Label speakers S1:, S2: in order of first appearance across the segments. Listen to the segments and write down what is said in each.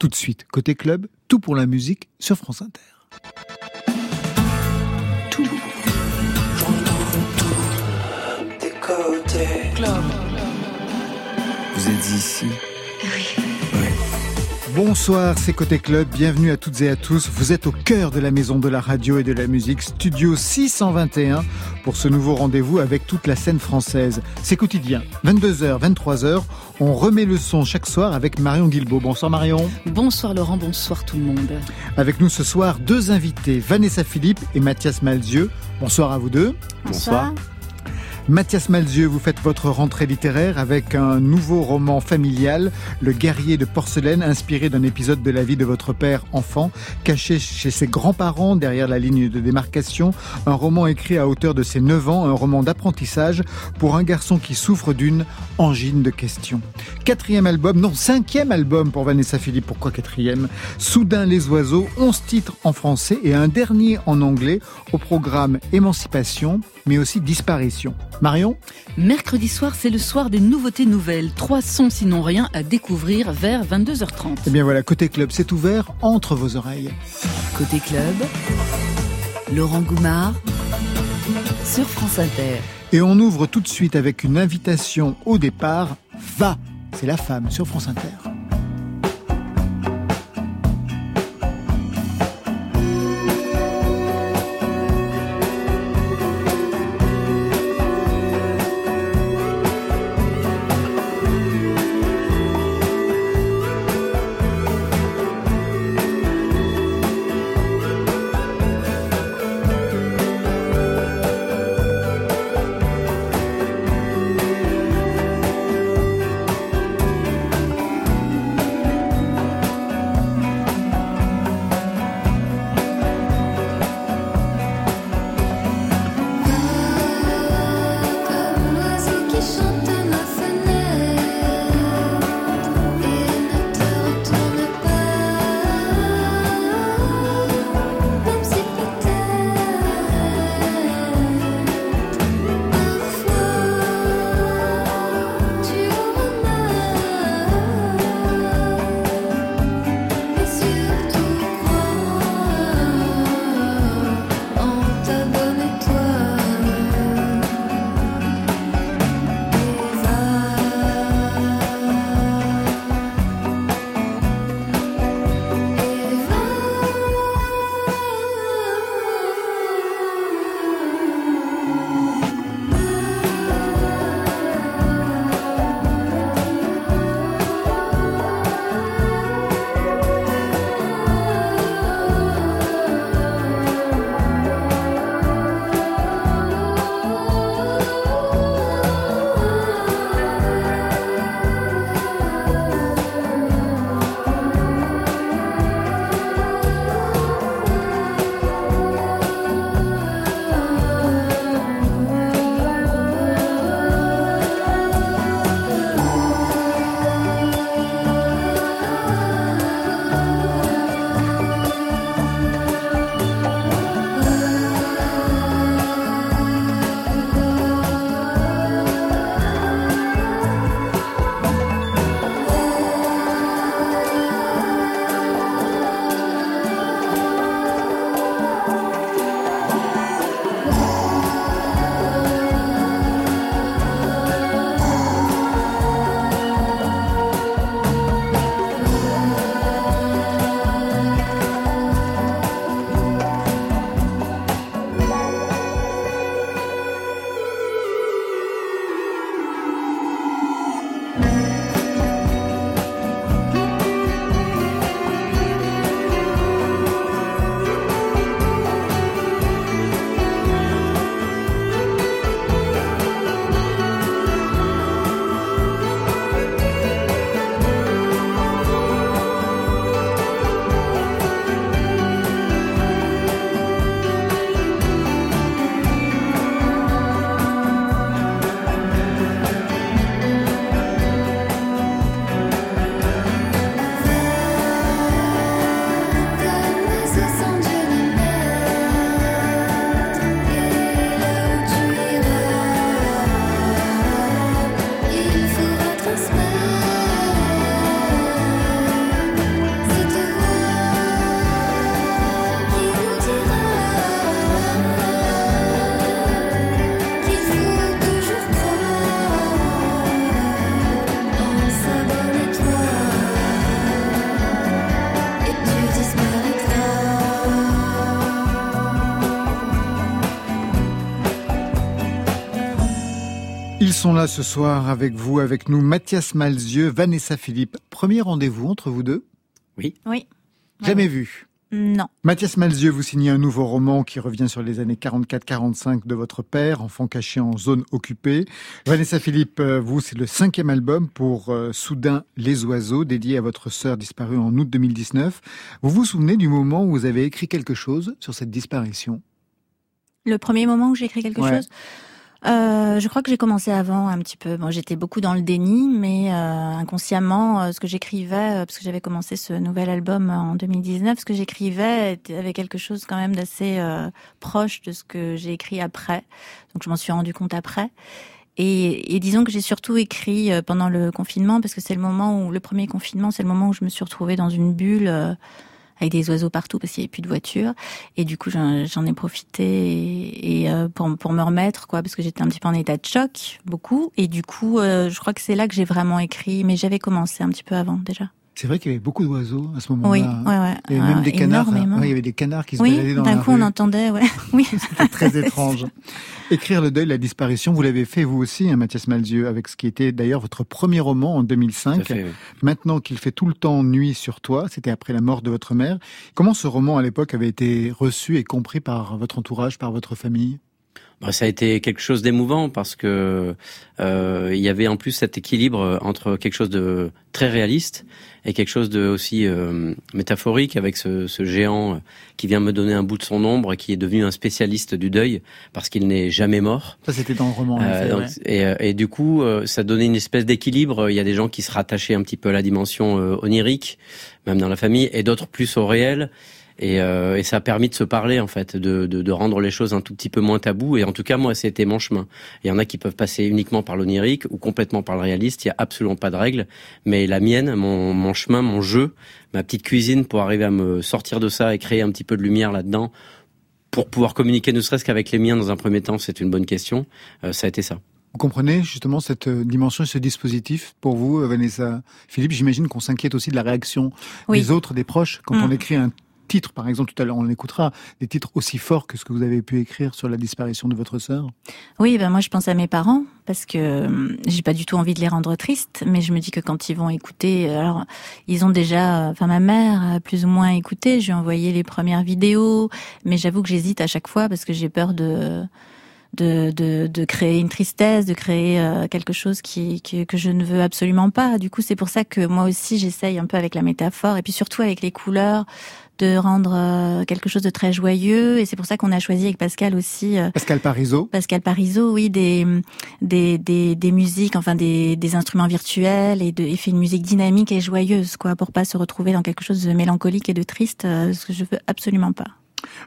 S1: Tout de suite, côté club, tout pour la musique sur France Inter.
S2: Tout. Des côtés club.
S3: Vous êtes ici.
S1: Bonsoir, c'est Côté Club, bienvenue à toutes et à tous. Vous êtes au cœur de la maison de la radio et de la musique, Studio 621, pour ce nouveau rendez-vous avec toute la scène française. C'est quotidien, 22h, 23h, on remet le son chaque soir avec Marion Guilbault. Bonsoir Marion.
S4: Bonsoir Laurent, bonsoir tout le monde.
S1: Avec nous ce soir, deux invités, Vanessa Philippe et Mathias Malzieux. Bonsoir à vous deux.
S4: Bonsoir.
S1: Mathias Malzieux, vous faites votre rentrée littéraire avec un nouveau roman familial, Le guerrier de porcelaine, inspiré d'un épisode de la vie de votre père enfant, caché chez ses grands-parents derrière la ligne de démarcation. Un roman écrit à hauteur de ses 9 ans, un roman d'apprentissage pour un garçon qui souffre d'une angine de questions. Quatrième album, non, cinquième album pour Vanessa Philippe. Pourquoi quatrième? Soudain les oiseaux, 11 titres en français et un dernier en anglais au programme Émancipation, mais aussi Disparition. Marion
S4: Mercredi soir, c'est le soir des nouveautés nouvelles. Trois sons sinon rien à découvrir vers 22h30.
S1: Eh bien voilà, Côté Club, c'est ouvert entre vos oreilles.
S5: Côté Club, Laurent Goumard sur France Inter.
S1: Et on ouvre tout de suite avec une invitation au départ. Va C'est la femme sur France Inter. Sont là ce soir avec vous, avec nous, Mathias Malzieux, Vanessa Philippe. Premier rendez-vous entre vous deux?
S6: Oui.
S7: Oui.
S1: Jamais vu?
S7: Non.
S1: Mathias Malzieux, vous signez un nouveau roman qui revient sur les années 44-45 de votre père, enfant caché en zone occupée. Vanessa Philippe, euh, vous, c'est le cinquième album pour euh, Soudain les oiseaux, dédié à votre sœur disparue en août 2019. Vous vous souvenez du moment où vous avez écrit quelque chose sur cette disparition?
S7: Le premier moment où j'ai écrit quelque
S1: Ouais.
S7: chose? Euh, je crois que j'ai commencé avant un petit peu. Bon, j'étais beaucoup dans le déni, mais euh, inconsciemment, euh, ce que j'écrivais, euh, parce que j'avais commencé ce nouvel album en 2019, ce que j'écrivais avait quelque chose quand même d'assez euh, proche de ce que j'ai écrit après. Donc, je m'en suis rendu compte après. Et, et disons que j'ai surtout écrit pendant le confinement, parce que c'est le moment où le premier confinement, c'est le moment où je me suis retrouvée dans une bulle. Avec des oiseaux partout parce qu'il n'y avait plus de voiture et du coup j'en ai profité et, et, euh, pour pour me remettre quoi parce que j'étais un petit peu en état de choc beaucoup. Et du coup euh, je crois que c'est là que j'ai vraiment écrit mais j'avais commencé un petit peu avant déjà
S1: C'est vrai qu'il y avait beaucoup d'oiseaux à ce moment-là.
S7: oui
S1: hein.
S7: ouais ouais
S1: Il y avait même
S7: euh,
S1: des canards. hein. Ouais, il y avait des canards qui se baladaient
S7: oui
S1: dans
S7: d'un
S1: la
S7: coup
S1: rue.
S7: on entendait ouais oui
S1: C'était très étrange. Écrire le deuil, la disparition, vous l'avez fait vous aussi, hein, Mathias Malzieux, avec ce qui était d'ailleurs votre premier roman en
S6: Tout à
S1: 2005.
S6: fait, oui.
S1: Maintenant qu'il fait tout le temps nuit sur toi, c'était après la mort de votre mère. Comment ce roman à l'époque avait été reçu et compris par votre entourage, par votre famille?
S6: Ça a été quelque chose d'émouvant parce que euh, il y avait en plus cet équilibre entre quelque chose de très réaliste et quelque chose de aussi euh, métaphorique avec ce, ce géant euh, qui vient me donner un bout de son ombre et qui est devenu un spécialiste du deuil parce qu'il n'est jamais mort.
S1: Ça, c'était dans le roman.
S6: Euh, donc, et, euh, et du coup, euh, ça donnait une espèce d'équilibre. Il y a des gens qui se rattachaient un petit peu à la dimension euh, onirique, même dans la famille, et d'autres plus au réel. Et, euh, et ça a permis de se parler en fait, de, de, de rendre les choses un tout petit peu moins tabou. Et en tout cas, moi, c'était mon chemin. Il y en a qui peuvent passer uniquement par l'onirique ou complètement par le réaliste. Il y a absolument pas de règle. Mais la mienne, mon, mon chemin, mon jeu, ma petite cuisine pour arriver à me sortir de ça et créer un petit peu de lumière là-dedans, pour pouvoir communiquer, ne serait-ce qu'avec les miens dans un premier temps, c'est une bonne question. Euh, ça a été ça.
S1: Vous comprenez justement cette euh, dimension et ce dispositif pour vous, euh, Vanessa? Philippe J'imagine qu'on s'inquiète aussi de la réaction
S7: Oui.
S1: des autres, des proches, quand
S7: Mm.
S1: on écrit un titre, par exemple, tout à l'heure, on l'écoutera, des titres aussi forts que ce que vous avez pu écrire sur la disparition de votre sœur.
S7: Oui, ben moi je pense à mes parents parce que euh, j'ai pas du tout envie de les rendre tristes, mais je me dis que quand ils vont écouter, alors ils ont déjà, euh, enfin ma mère a plus ou moins écouté, je lui ai envoyé les premières vidéos, mais j'avoue que j'hésite à chaque fois parce que j'ai peur de de, de, créer une tristesse, de créer euh, quelque chose qui- que je ne veux absolument pas. Du coup, c'est pour ça que moi aussi j'essaye un peu avec la métaphore et puis surtout avec les couleurs de rendre euh, quelque chose de très joyeux. Et c'est pour ça qu'on a choisi avec Pascal aussi. euh,
S1: Pascal Parisot.
S7: Pascal Parisot, oui, des, des, des, des musiques, enfin des, des instruments virtuels et, de, et fait une musique dynamique et joyeuse, quoi, pour pas se retrouver dans quelque chose de mélancolique et de triste, euh, ce que je veux absolument pas.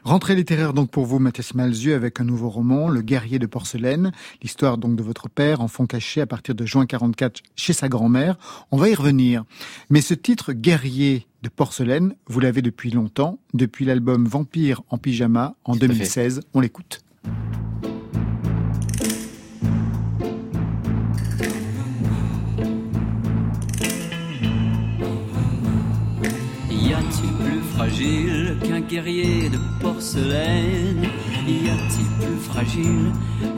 S1: Rentrée littéraire donc pour vous, Mathias Malzieux, avec un nouveau roman, Le guerrier de porcelaine, l'histoire donc de votre père, enfant caché à partir de juin 44 chez sa grand-mère. On va y revenir. Mais ce titre, Guerrier de porcelaine, vous l'avez depuis longtemps, depuis l'album Vampire en pyjama en
S6: Tout à fait.
S1: 2016. On l'écoute.
S8: Qu'un guerrier de porcelaine. Y a-t-il plus fragile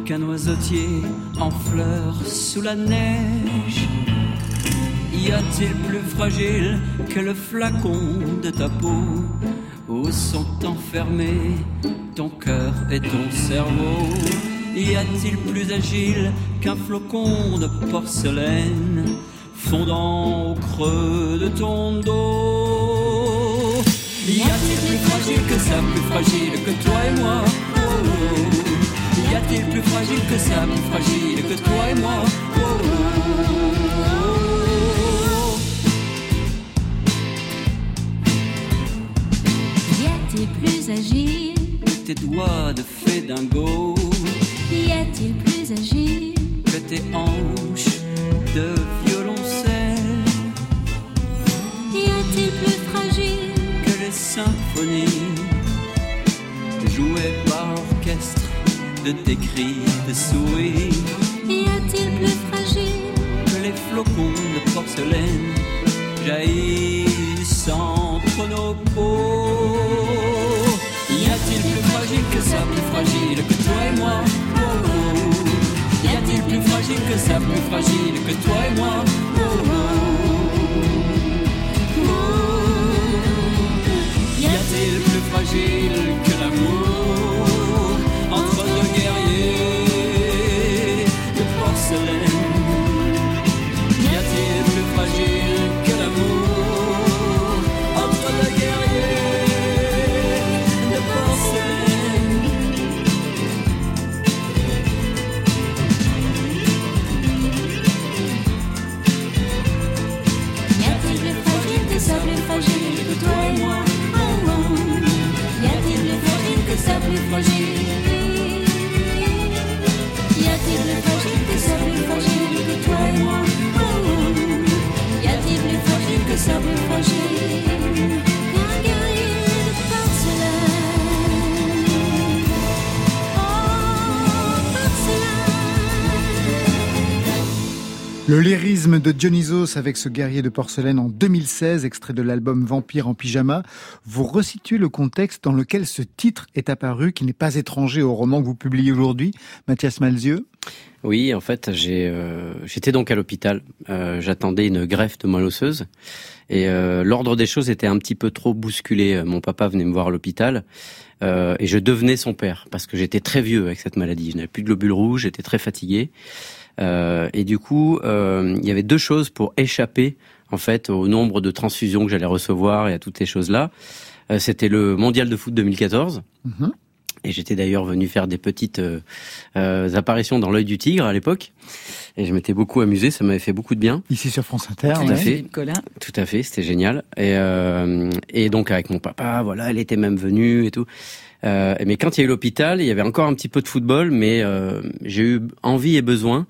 S8: qu'un oiseautier en fleurs sous la neige? Y a-t-il plus fragile que le flacon de ta peau? Où sont enfermés ton cœur et ton cerveau? Y a-t-il plus agile qu'un flocon de porcelaine fondant au creux de ton dos? Y a-t-il plus fragile que ça, plus fragile que toi et moi Oh, oh. Y a-t-il plus fragile que ça, plus fragile que toi et moi Oh, oh.
S9: Y a-t-il plus agile
S8: Tes doigts de fée dingo
S9: Y a-t-il plus agile
S8: que tes hanches de violoncelle
S9: Y a-t-il plus fragile
S8: que symphonies jouées par l'orchestre de tes cris de souris
S9: Y a-t-il plus fragile
S8: que les flocons de porcelaine jaillissent entre nos peaux Y a-t-il plus fragile que ça, plus fragile que toi et moi? Oh, oh. Y a-t-il plus fragile que ça, plus fragile que toi et moi? Oh. Plus fragile que. Y a-t-il plus fragile que
S9: ça, plus fragile
S1: Le lyrisme de Dionysos avec ce guerrier de porcelaine en 2016, extrait de l'album Vampire en pyjama. Vous resituez le contexte dans lequel ce titre est apparu, qui n'est pas étranger au roman que vous publiez aujourd'hui, Mathias Malzieux.
S6: Oui, en fait, j'ai, euh, j'étais donc à l'hôpital. Euh, j'attendais une greffe de moelle osseuse. Et euh, l'ordre des choses était un petit peu trop bousculé. Mon papa venait me voir à l'hôpital. euh, et je devenais son père parce que j'étais très vieux avec cette maladie. Je n'avais plus de globules rouges, j'étais très fatigué. Euh, et du coup, euh, il y avait deux choses pour échapper en fait au nombre de transfusions que j'allais recevoir et à toutes ces choses-là. Euh, C'était le mondial de foot 2014.
S1: Mhm.
S6: Et j'étais d'ailleurs venu faire des petites euh, euh, apparitions dans l'œil du tigre à l'époque. Et je m'étais beaucoup amusé, ça m'avait fait beaucoup de bien.
S1: Ici sur France Inter.
S6: Tout à
S1: ouais.
S6: fait.
S4: Philippe Collin.
S6: Tout à fait, c'était génial. Et, euh, et donc avec mon papa, voilà, elle était même venue et tout. Euh, mais quand il y a eu l'hôpital, il y avait encore un petit peu de football, mais euh, j'ai eu envie et besoin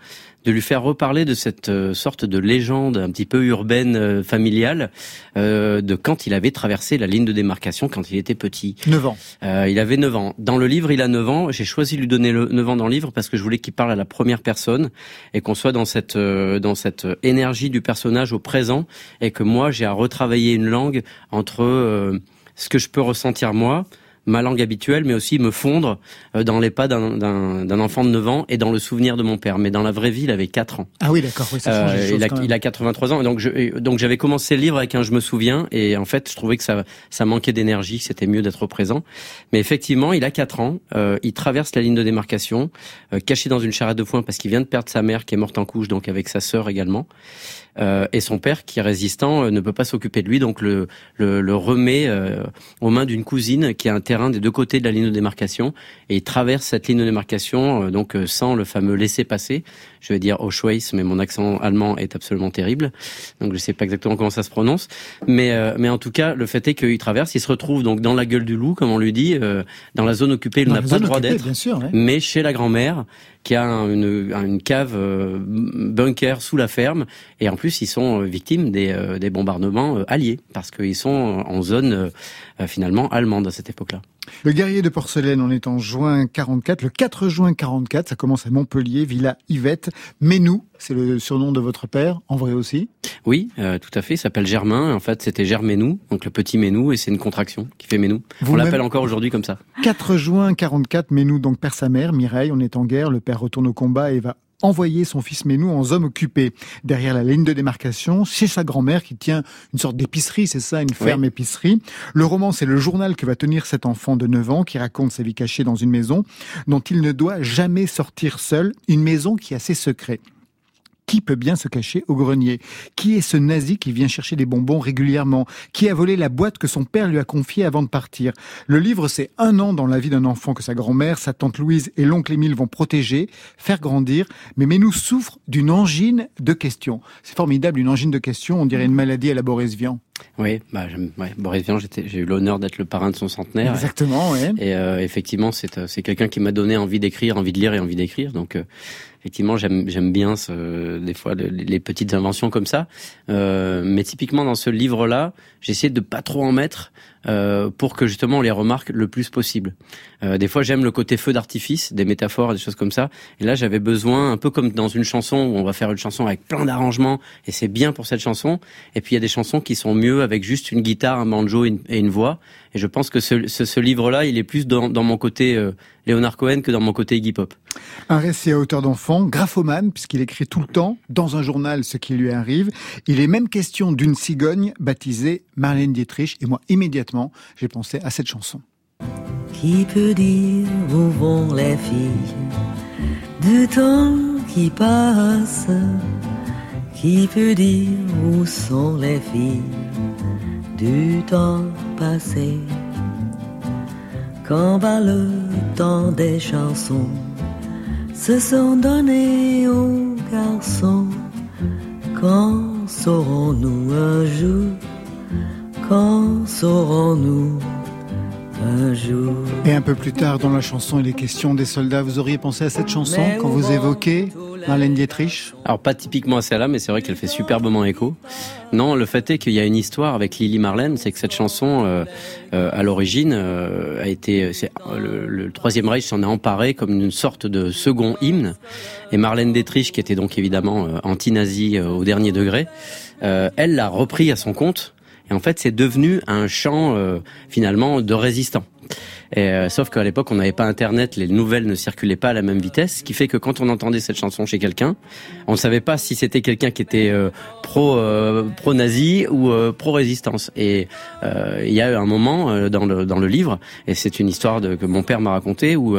S6: de lui faire reparler de cette euh, sorte de légende un petit peu urbaine, euh, familiale, euh, de quand il avait traversé la ligne de démarcation quand il était petit.
S1: 9 ans.
S6: Euh, il avait 9 ans. Dans le livre, il a 9 ans. J'ai choisi de lui donner le 9 ans dans le livre parce que je voulais qu'il parle à la première personne et qu'on soit dans cette euh, dans cette énergie du personnage au présent et que moi j'ai à retravailler une langue entre euh, ce que je peux ressentir moi ma langue habituelle, mais aussi me fondre euh, dans les pas d'un- enfant de 9 ans et dans le souvenir de mon père. Mais dans la vraie vie, il avait 4 ans.
S1: Ah oui, d'accord, oui,
S6: Euh, il, a,
S1: quand même.
S6: il a 83 ans, et donc je, et donc j'avais commencé le livre avec un je me souviens, et en fait je trouvais que ça, ça manquait d'énergie, que c'était mieux d'être présent. Mais effectivement, il a 4 ans, euh, il traverse la ligne de démarcation, euh, caché dans une charrette de foin parce qu'il vient de perdre sa mère qui est morte en couche, donc avec sa sœur également. Euh, et son père, qui est résistant, euh, ne peut pas s'occuper de lui, donc le, le, le remet euh, aux mains d'une cousine qui a un terrain des deux côtés de la ligne de démarcation, et il traverse cette ligne de démarcation euh, donc euh, sans le fameux laisser-passer. Je vais dire Auschwitz, mais mon accent allemand est absolument terrible, donc je sais pas exactement comment ça se prononce. Mais euh, mais en tout cas, le fait est qu'il traverse, il se retrouve donc dans la gueule du loup, comme on lui dit, euh, dans la zone occupée, il n'a pas le droit d'être
S1: ouais.
S6: mais chez la grand-mère qui a un- une, une cave euh, bunker sous la ferme et en plus ils sont euh, victimes des, euh, des bombardements euh, alliés parce qu'ils sont en zone euh, finalement allemande à cette époque-là.
S1: Le guerrier de porcelaine, on est en juin 44, le 4 juin 44, ça commence à Montpellier, Villa Yvette. Ménou, c'est le surnom de votre père, en vrai aussi?
S6: Oui, euh, tout à fait. Il s'appelle Germain. En fait, c'était Germénou, donc le petit Ménou, et c'est une contraction qui fait Ménou. On
S1: Vous-même-
S6: l'appelle encore aujourd'hui comme ça.
S1: 4 juin 44, Ménou donc perd sa mère, Mireille, on est en guerre, le père retourne au combat et va envoyer son fils Ménou en zone occupée, derrière la ligne de démarcation, chez sa grand-mère qui tient une sorte d'épicerie, c'est ça, une ferme épicerie. Le roman, c'est le journal que va tenir cet enfant de 9 ans qui raconte sa vie cachée dans une maison dont il ne doit jamais sortir seul, une maison qui a ses secrets. Qui peut bien se cacher au grenier? Qui est ce nazi qui vient chercher des bonbons régulièrement? Qui a volé la boîte que son père lui a confiée avant de partir? Le livre, c'est un an dans la vie d'un enfant que sa grand-mère, sa tante Louise et l'oncle Émile vont protéger, faire grandir. Mais Ménou souffre d'une angine de questions. C'est formidable, une angine de questions. On dirait une maladie à la Boris Vian.
S6: Oui, bah, ouais, Boris Vian, j'ai eu l'honneur d'être le parrain de son centenaire.
S1: Exactement, ouais.
S6: Et euh, effectivement, c'est euh, c'est quelqu'un qui m'a donné envie d'écrire, envie de lire et envie d'écrire. Donc, euh, effectivement, j'aime bien ce, des fois le- les petites inventions comme ça. Euh, mais typiquement dans ce livre-là, j'ai essayé de pas trop en mettre euh, pour que justement on les remarque le plus possible. Euh, des fois, j'aime le côté feu d'artifice, des métaphores, des choses comme ça. Et là, j'avais besoin, un peu comme dans une chanson où on va faire une chanson avec plein d'arrangements et c'est bien pour cette chanson. Et puis il y a des chansons qui sont mieux avec juste une guitare, un banjo et une voix. Et je pense que ce, ce, ce livre-là, il est plus dans, dans mon côté euh, Leonard Cohen que dans mon côté Iggy Pop.
S1: Un récit à hauteur d'enfant, graphomane, puisqu'il écrit tout le temps dans un journal ce qui lui arrive. Il est même question d'une cigogne baptisée Marlène Dietrich. Et moi, immédiatement, j'ai pensé à cette chanson.
S10: Qui peut dire où vont les filles du temps qui passe? Qui peut dire où sont les filles du temps passé Quand va le temps des chansons Se sont donnés aux garçons Quand saurons-nous un jour Quand saurons-nous un jour?
S1: Et un peu plus tard dans la chanson, il est question des soldats. Vous auriez pensé à cette chanson
S10: Mais
S1: quand vous évoquez
S10: les-
S1: Marlène Dietrich
S6: Alors pas typiquement à celle-là, mais c'est vrai qu'elle fait superbement écho. Non, le fait est qu'il y a une histoire avec Lily Marlène, c'est que cette chanson, euh, euh, à l'origine, euh, a été, le, le Troisième Reich s'en a emparé comme une sorte de second hymne. Et Marlène Dietrich, qui était donc évidemment euh, anti-nazi euh, au dernier degré, euh, elle l'a repris à son compte. Et en fait, c'est devenu un chant finalement de résistant. Et, euh, sauf qu'à l'époque, on n'avait pas Internet, les nouvelles ne circulaient pas à la même vitesse, ce qui fait que quand on entendait cette chanson chez quelqu'un, on ne savait pas si c'était quelqu'un qui était euh, pro euh, pro nazi ou euh, pro résistance. Et euh, il y a eu un moment euh, dans le dans le livre, et c'est une histoire de, que mon père m'a raconté où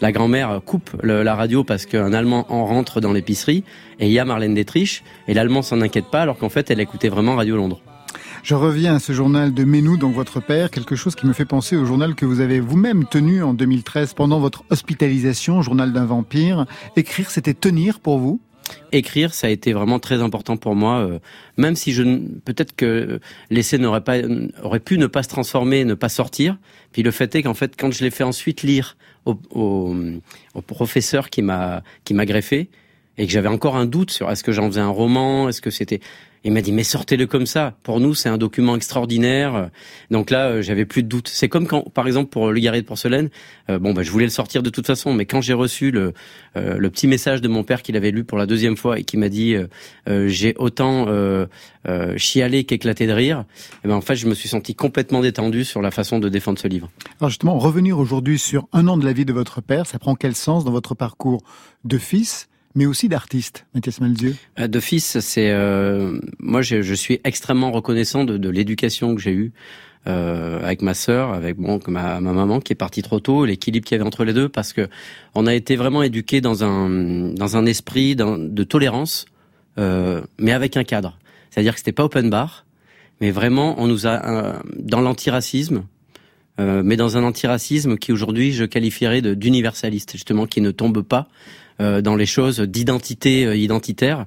S6: la grand-mère coupe le- la radio parce qu'un Allemand en rentre dans l'épicerie et il y a Marlène Dietrich et l'Allemand s'en inquiète pas alors qu'en fait elle écoutait vraiment Radio Londres.
S1: Je reviens à ce journal de Menou, donc votre père, quelque chose qui me fait penser au journal que vous avez vous-même tenu en 2013 pendant votre hospitalisation, journal d'un vampire. Écrire, c'était tenir pour vous?
S6: Écrire, ça a été vraiment très important pour moi. euh, même si je, peut-être que l'essai n'aurait pas, aurait pu ne pas se transformer, ne pas sortir. Puis le fait est qu'en fait, quand je l'ai fait ensuite lire au, au, au professeur qui m'a, qui m'a greffé, et que j'avais encore un doute sur est-ce que j'en faisais un roman, est-ce que c'était, il m'a dit mais sortez-le comme ça. Pour nous, c'est un document extraordinaire. Donc là, euh, j'avais plus de doute. C'est comme quand, par exemple, pour le guerrier de porcelaine, euh, bon, bah, je voulais le sortir de toute façon, mais quand j'ai reçu le, euh, petit message de mon père qu'il avait lu pour la deuxième fois et qui m'a dit euh, euh, j'ai autant euh, euh, chialé qu'éclaté de rire, et ben en fait, je me suis senti complètement détendu sur la façon de défendre ce livre.
S1: Alors justement, revenir aujourd'hui sur un an de la vie de votre père, ça prend quel sens dans votre parcours de fils, mais aussi d'artiste, Mathias Malzieu
S6: Euh, fils, c'est euh, moi, je, je suis extrêmement reconnaissant de, de l'éducation que j'ai eue. euh, avec ma sœur, avec bon, ma, ma maman qui est partie trop tôt, l'équilibre qu'il y avait entre les deux, parce que on a été vraiment éduqués dans un dans un esprit de tolérance, euh, mais avec un cadre. C'est-à-dire que c'était pas open bar, mais vraiment on nous a euh, dans l'antiracisme, euh, mais dans un antiracisme qui aujourd'hui je qualifierais d'universaliste, justement, qui ne tombe pas dans les choses d'identité euh, identitaire.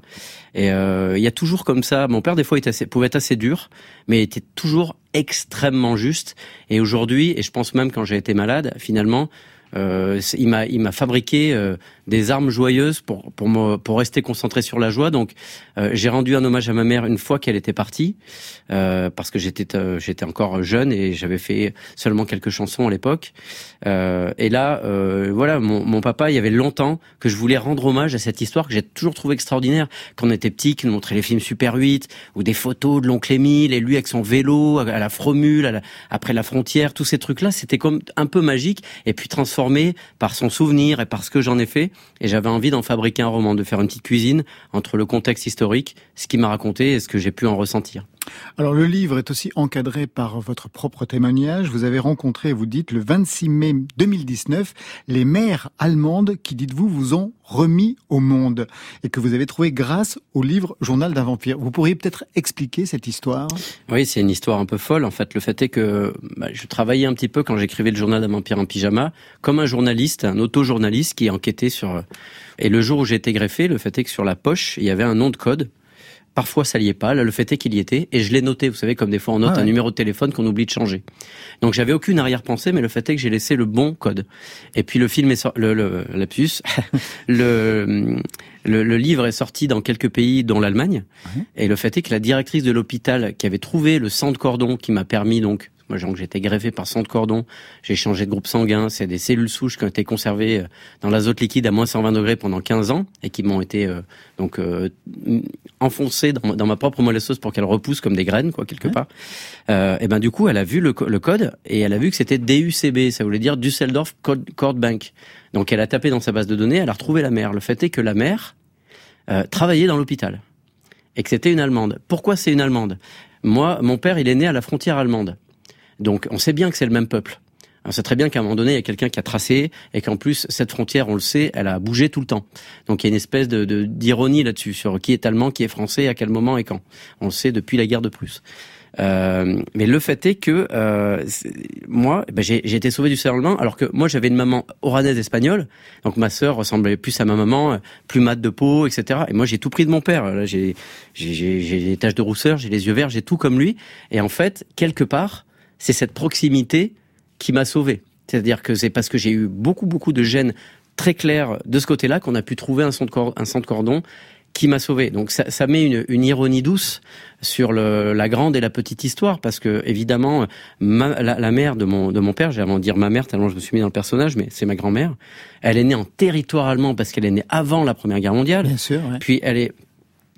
S6: Et euh, il y a toujours comme ça. Mon père des fois était pouvait être assez dur, mais était toujours extrêmement juste. Et aujourd'hui, et je pense même quand j'ai été malade, finalement, euh, il m'a il m'a fabriqué euh, des armes joyeuses pour pour me, pour rester concentré sur la joie. Donc euh, j'ai rendu un hommage à ma mère une fois qu'elle était partie euh, parce que j'étais euh, j'étais encore jeune et j'avais fait seulement quelques chansons à l'époque. Euh, et là euh, voilà mon, mon papa il y avait longtemps que je voulais rendre hommage à cette histoire que j'ai toujours trouvé extraordinaire quand on était petit qu'il nous montrait les films Super 8 ou des photos de l'oncle Émile et lui avec son vélo à la Fromule à la- après la frontière tous ces trucs là c'était comme un peu magique et puis transformé par son souvenir et par ce que j'en ai fait et j'avais envie d'en fabriquer un roman de faire une petite cuisine entre le contexte historique ce qu'il m'a raconté et ce que j'ai pu en ressentir
S1: Alors le livre est aussi encadré par votre propre témoignage. Vous avez rencontré, vous dites, le 26 mai 2019, les mères allemandes qui, dites-vous, vous ont remis au monde et que vous avez trouvé grâce au livre Journal d'un vampire. Vous pourriez peut-être expliquer cette histoire?
S6: Oui, c'est une histoire un peu folle. En fait, le fait est que bah, je travaillais un petit peu quand j'écrivais le journal d'un vampire en pyjama, comme un journaliste, un auto-journaliste qui enquêtait sur. Et le jour où j'ai été greffé, le fait est que sur la poche, il y avait un nom de code. Parfois, ça n'y est pas. Là, le fait est qu'il y était, et je l'ai noté. Vous savez, comme des fois on note
S1: Ah ouais.
S6: un numéro de téléphone qu'on oublie de changer. Donc, j'avais aucune arrière-pensée, mais le fait est que j'ai laissé le bon code. Et puis le film est sorti, le, le lapsus, le, le le livre est sorti dans quelques pays, dont l'Allemagne. Et le fait est que la directrice de l'hôpital qui avait trouvé le sang de cordon qui m'a permis donc Moi, genre, j'étais greffé par sang de cordon, j'ai changé de groupe sanguin, c'est des cellules souches qui ont été conservées euh, dans l'azote liquide à moins 120 degrés pendant 15 ans et qui m'ont été euh, donc euh, enfoncées dans, dans, ma propre moelle osseuse pour qu'elles repoussent comme des graines, quoi, quelque part. Euh, et ben du coup, elle a vu le, le, code et elle a vu que c'était DUCB, ça voulait dire Düsseldorf Code Bank. Donc, elle a tapé dans sa base de données, elle a retrouvé la mère. Le fait est que la mère travaillait dans l'hôpital et que c'était une Allemande. Pourquoi c'est une Allemande? Moi, mon père, il est né à la frontière allemande. Donc on sait bien que c'est le même peuple. On sait très bien qu'à un moment donné, il y a quelqu'un qui a tracé et qu'en plus, cette frontière, on le sait, elle a bougé tout le temps. Donc il y a une espèce de d'ironie là-dessus, sur qui est allemand, qui est français, à quel moment et quand. On le sait depuis la guerre de Prusse. Euh, mais le fait est que euh, moi, ben j'ai été sauvé du allemand alors que moi j'avais une maman oranaise espagnole, donc ma sœur ressemblait plus à ma maman, plus mate de peau, etc. Et moi j'ai tout pris de mon père. J'ai j'ai des taches de rousseur, j'ai les yeux verts, j'ai tout comme lui. Et en fait, quelque part, c'est cette proximité qui m'a sauvé. C'est-à-dire que c'est parce que j'ai eu beaucoup beaucoup de gènes très clairs de ce côté-là qu'on a pu trouver un son de, cordon, un sang de cordon qui m'a sauvé. Donc ça, ça met une, une, ironie douce sur le, la grande et la petite histoire, parce que évidemment, ma, la, la, mère de mon, de mon père, j'ai avant de dire ma mère tellement je me suis mis dans le personnage, mais c'est ma grand-mère. Elle est née en territoire allemand parce qu'elle est née avant la Première Guerre mondiale.
S1: Bien sûr. Ouais.
S6: Puis elle est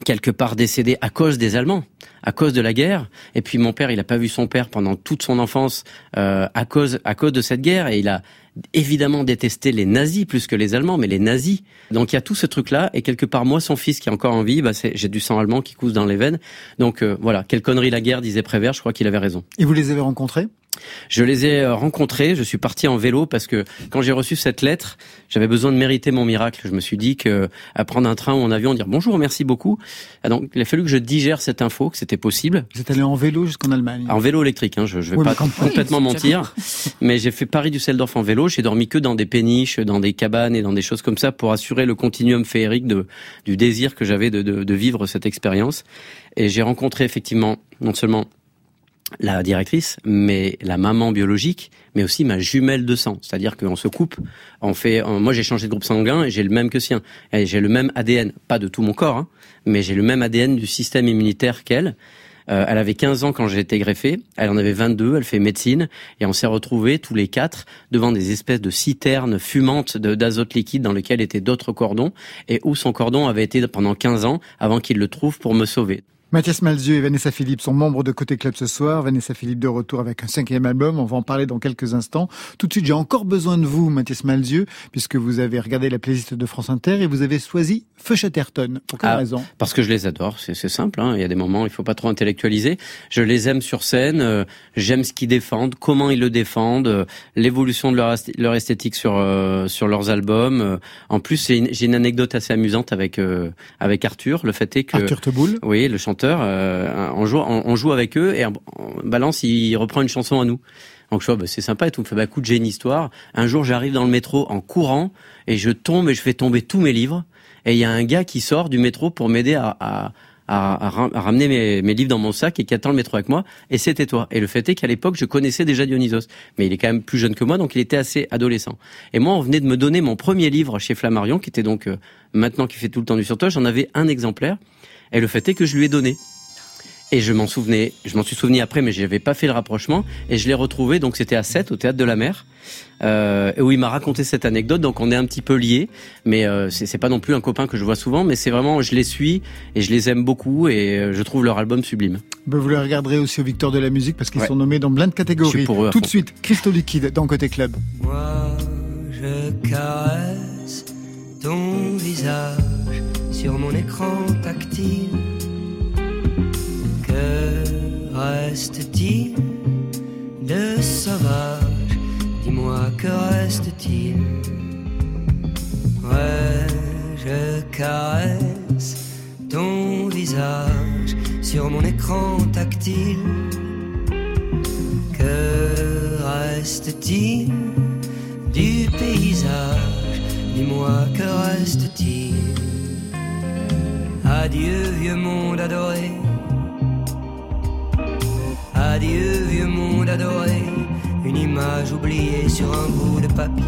S6: quelque part décédée à cause des Allemands, à cause de la guerre. Et puis mon père, il n'a pas vu son père pendant toute son enfance euh, à cause à cause de cette guerre, et il a évidemment détesté les nazis plus que les Allemands, mais les nazis. Donc il y a tout ce truc-là, et quelque part moi, son fils qui est encore en vie, bah, j'ai du sang allemand qui coule dans les veines. Donc euh, voilà, quelle connerie la guerre, disait Prévert. Je crois qu'il avait raison.
S1: Et vous les avez rencontrés?
S6: Je les ai euh, rencontrés, je suis parti en vélo parce que quand j'ai reçu cette lettre, j'avais besoin de mériter mon miracle. Je me suis dit que à prendre un train ou un avion, dire bonjour, merci beaucoup. Ah, donc il a fallu que je digère cette info, que c'était possible.
S1: Vous êtes allé en vélo jusqu'en Allemagne
S6: En vélo électrique, hein, je, je vais oui, pas complètement oui, mentir. Mais j'ai fait Paris Düsseldorf en vélo, j'ai dormi que dans des péniches, dans des cabanes et dans des choses comme ça pour assurer le continuum féerique de, du désir que j'avais de, de, de vivre cette expérience. Et j'ai rencontré effectivement non seulement la directrice, mais la maman biologique, mais aussi ma jumelle de sang. C'est-à-dire qu'on se coupe, on fait. Moi, j'ai changé de groupe sanguin et j'ai le même que sien. J'ai le même ADN, pas de tout mon corps, hein, mais j'ai le même ADN du système immunitaire qu'elle. Euh, elle avait 15 ans quand j'ai été greffé, elle en avait 22, elle fait médecine, et on s'est retrouvés tous les quatre devant des espèces de citernes fumantes d'azote liquide dans lesquelles étaient d'autres cordons, et où son cordon avait été pendant 15 ans avant qu'il le trouve pour me sauver.
S1: Mathias Malzieu et Vanessa Philippe sont membres de Côté Club ce soir. Vanessa Philippe de retour avec un cinquième album. On va en parler dans quelques instants. Tout de suite, j'ai encore besoin de vous, Mathias Malzieu, puisque vous avez regardé la playlist de France Inter et vous avez choisi Feu Chatterton. Pour quelle
S6: ah,
S1: raison?
S6: Parce que je les adore. C'est simple. Hein. Il y a des moments, il faut pas trop intellectualiser. Je les aime sur scène. Euh, J'aime ce qu'ils défendent, comment ils le défendent, euh, l'évolution de leur, leur, esthétique sur euh, sur leurs albums. En plus, j'ai une, une, anecdote assez amusante avec avec Arthur. Le fait est que
S1: Arthur Teboul,
S6: oui, le chanteur euh, on, joue, avec eux et balance, il reprend une chanson à nous. Donc je vois, bah, c'est sympa et tout. Me fait, bah, coup j'ai une histoire. Un jour, j'arrive dans le métro en courant et je tombe et je fais tomber tous mes livres. Et il y a un gars qui sort du métro pour m'aider à, ramener mes, livres dans mon sac et qui attend le métro avec moi. Et c'était toi. Et le fait est qu'à l'époque, je connaissais déjà Dionysos. Mais il est quand même plus jeune que moi, donc il était assez adolescent. Et moi, on venait de me donner mon premier livre chez Flammarion, qui était donc euh, maintenant qui fait tout le temps du surtoit. J'en avais un exemplaire. Et le fait est que je lui ai donné. Et je m'en souvenais, je m'en suis souvenu après, mais j'avais pas fait le rapprochement. Et je l'ai retrouvé, donc c'était à 7 au théâtre de la Mer, euh, où il m'a raconté cette anecdote. Donc on est un petit peu liés, mais euh, c'est pas non plus un copain que je vois souvent, mais c'est vraiment, je les suis et je les aime beaucoup et euh, je trouve leur album sublime.
S1: Ben vous les regarderez aussi au Victor de la musique parce qu'ils ouais. sont nommés dans plein de catégories.
S6: Pour eux
S1: Tout de suite, Christo Liquide dans Côté Club.
S11: Moi, je caresse ton visage sur mon écran tactile. Que reste-t-il de sauvage? Dis-moi que reste-t-il? Ouais, je caresse ton visage sur mon écran tactile? Que reste-t-il du paysage? Dis-moi que reste-t-il Adieu vieux monde adoré Adieu vieux monde adoré, une image oubliée sur un bout de papier.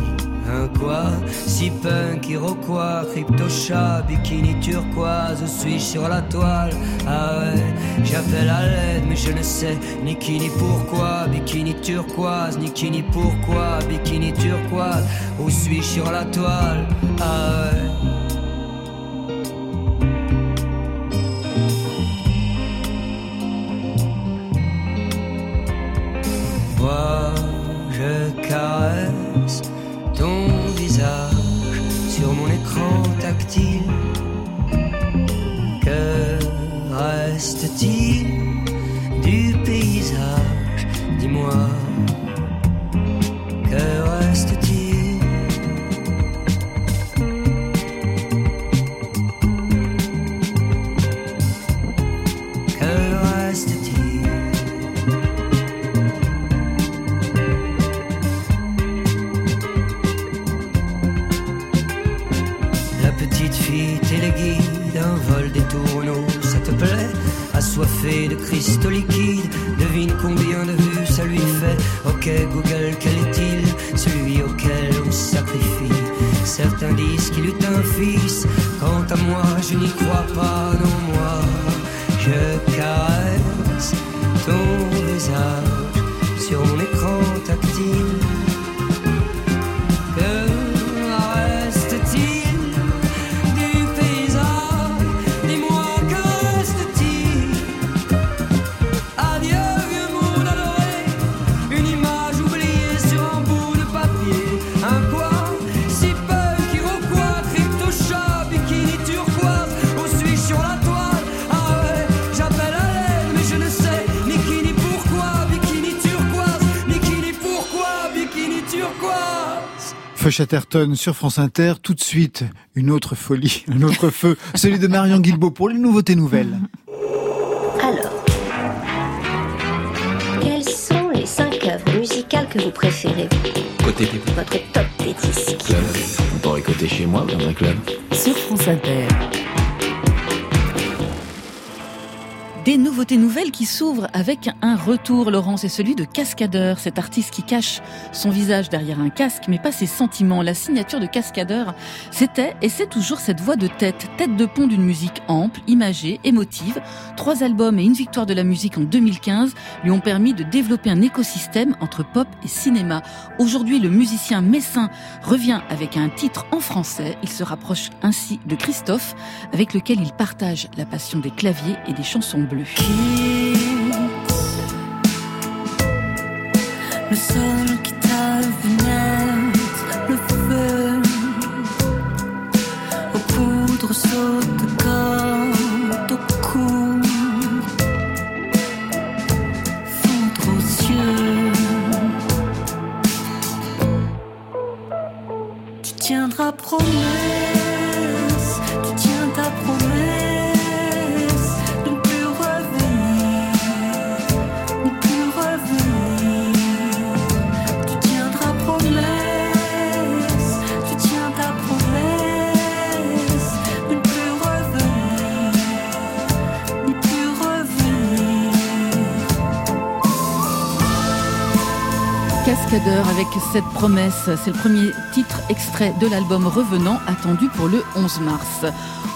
S11: Un quoi? Si punk, iroquois, crypto-chat, bikini turquoise, où suis-je sur la toile? Ah ouais, j'appelle à l'aide, mais je ne sais ni qui ni pourquoi. Bikini turquoise, ni qui ni pourquoi. Bikini turquoise, où suis-je sur la toile? Ah ouais. Je De cristaux liquides, devine combien de vues ça lui fait. Ok Google, quel est-il? Celui auquel on sacrifie. Certains disent qu'il eut un fils, quant à moi je n'y crois pas, non moi. Je caresse ton visage
S1: Chatterton sur France Inter, tout de suite, une autre folie, un autre feu, celui de Marion Guilbault pour les nouveautés nouvelles.
S12: Alors, quelles sont les cinq œuvres musicales que vous préférez
S3: Côté
S12: Votre top des disques
S3: club. On pourrait côté chez moi dans un club.
S5: Sur France Inter.
S4: Des nouveautés nouvelles qui s'ouvrent avec un retour, Laurent, c'est celui de Cascadeur, cet artiste qui cache son visage derrière un casque, mais pas ses sentiments. La signature de Cascadeur, c'était et c'est toujours cette voix de tête, tête de pont d'une musique ample, imagée, émotive. Trois albums et une victoire de la musique en 2015 lui ont permis de développer un écosystème entre pop et cinéma. Aujourd'hui, le musicien messin revient avec un titre en français. Il se rapproche ainsi de Christophe, avec lequel il partage la passion des claviers et des chansons bleues.
S9: Le sol qui t'a le feu. Aux poudres saute cordes au cou, fondre aux cieux. Tu tiendras promesse,
S4: Avec cette promesse, c'est le premier titre extrait de l'album Revenant attendu pour le 11 mars.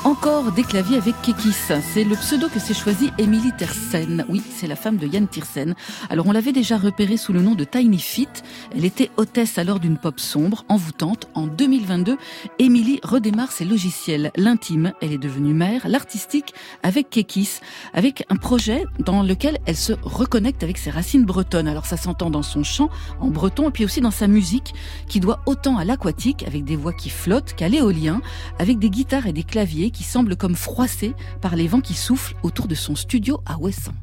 S4: Encore des claviers avec Kekis, c'est le pseudo que s'est choisi Émilie Tersen. Oui, c'est la femme de Yann Tiersen. Alors on l'avait déjà repérée sous le nom de Tiny Fit. Elle était hôtesse alors d'une pop sombre, envoûtante. En 2022, Émilie redémarre ses logiciels. L'intime, elle est devenue mère, l'artistique avec Kekis, avec un projet dans lequel elle se reconnecte avec ses racines bretonnes. Alors ça s'entend dans son chant en breton et puis aussi dans sa musique qui doit autant à l'aquatique avec des voix qui flottent qu'à l'éolien avec des guitares et des claviers qui semblent comme froissés par les vents qui soufflent autour de son studio à Ouessant.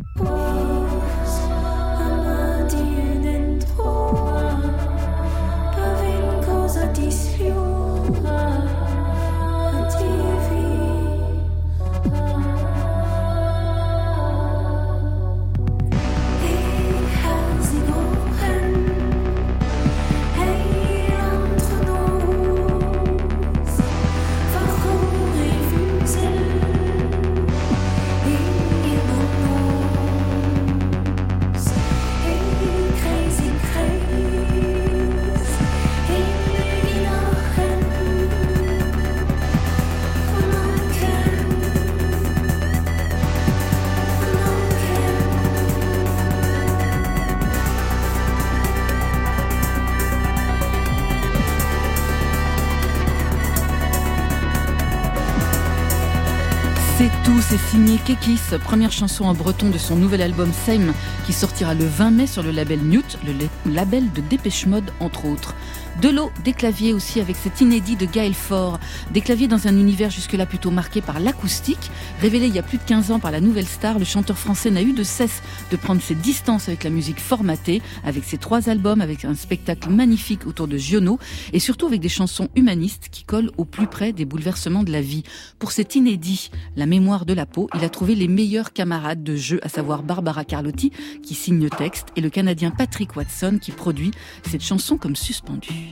S4: Kekis, première chanson en breton de son nouvel album Same qui sortira le 20 mai sur le label Newt, le label de Dépêche Mode entre autres. De l'eau, des claviers aussi avec cet inédit de Gaël Faure. Des claviers dans un univers jusque-là plutôt marqué par l'acoustique. Révélé il y a plus de 15 ans par la nouvelle star, le chanteur français n'a eu de cesse de prendre ses distances avec la musique formatée, avec ses trois albums, avec un spectacle magnifique autour de Giono et surtout avec des chansons humanistes qui collent au plus près des bouleversements de la vie. Pour cet inédit, La mémoire de la peau, il a trouvé les meilleurs camarades de jeu, à savoir Barbara Carlotti qui signe le texte et le Canadien Patrick Watson qui produit cette chanson comme suspendue.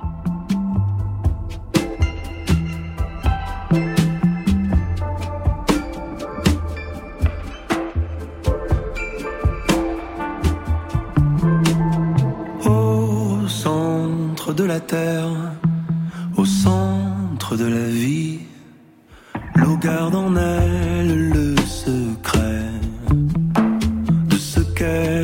S2: Au centre de la terre, au centre de la vie, l'eau garde en elle le secret de ce qu'elle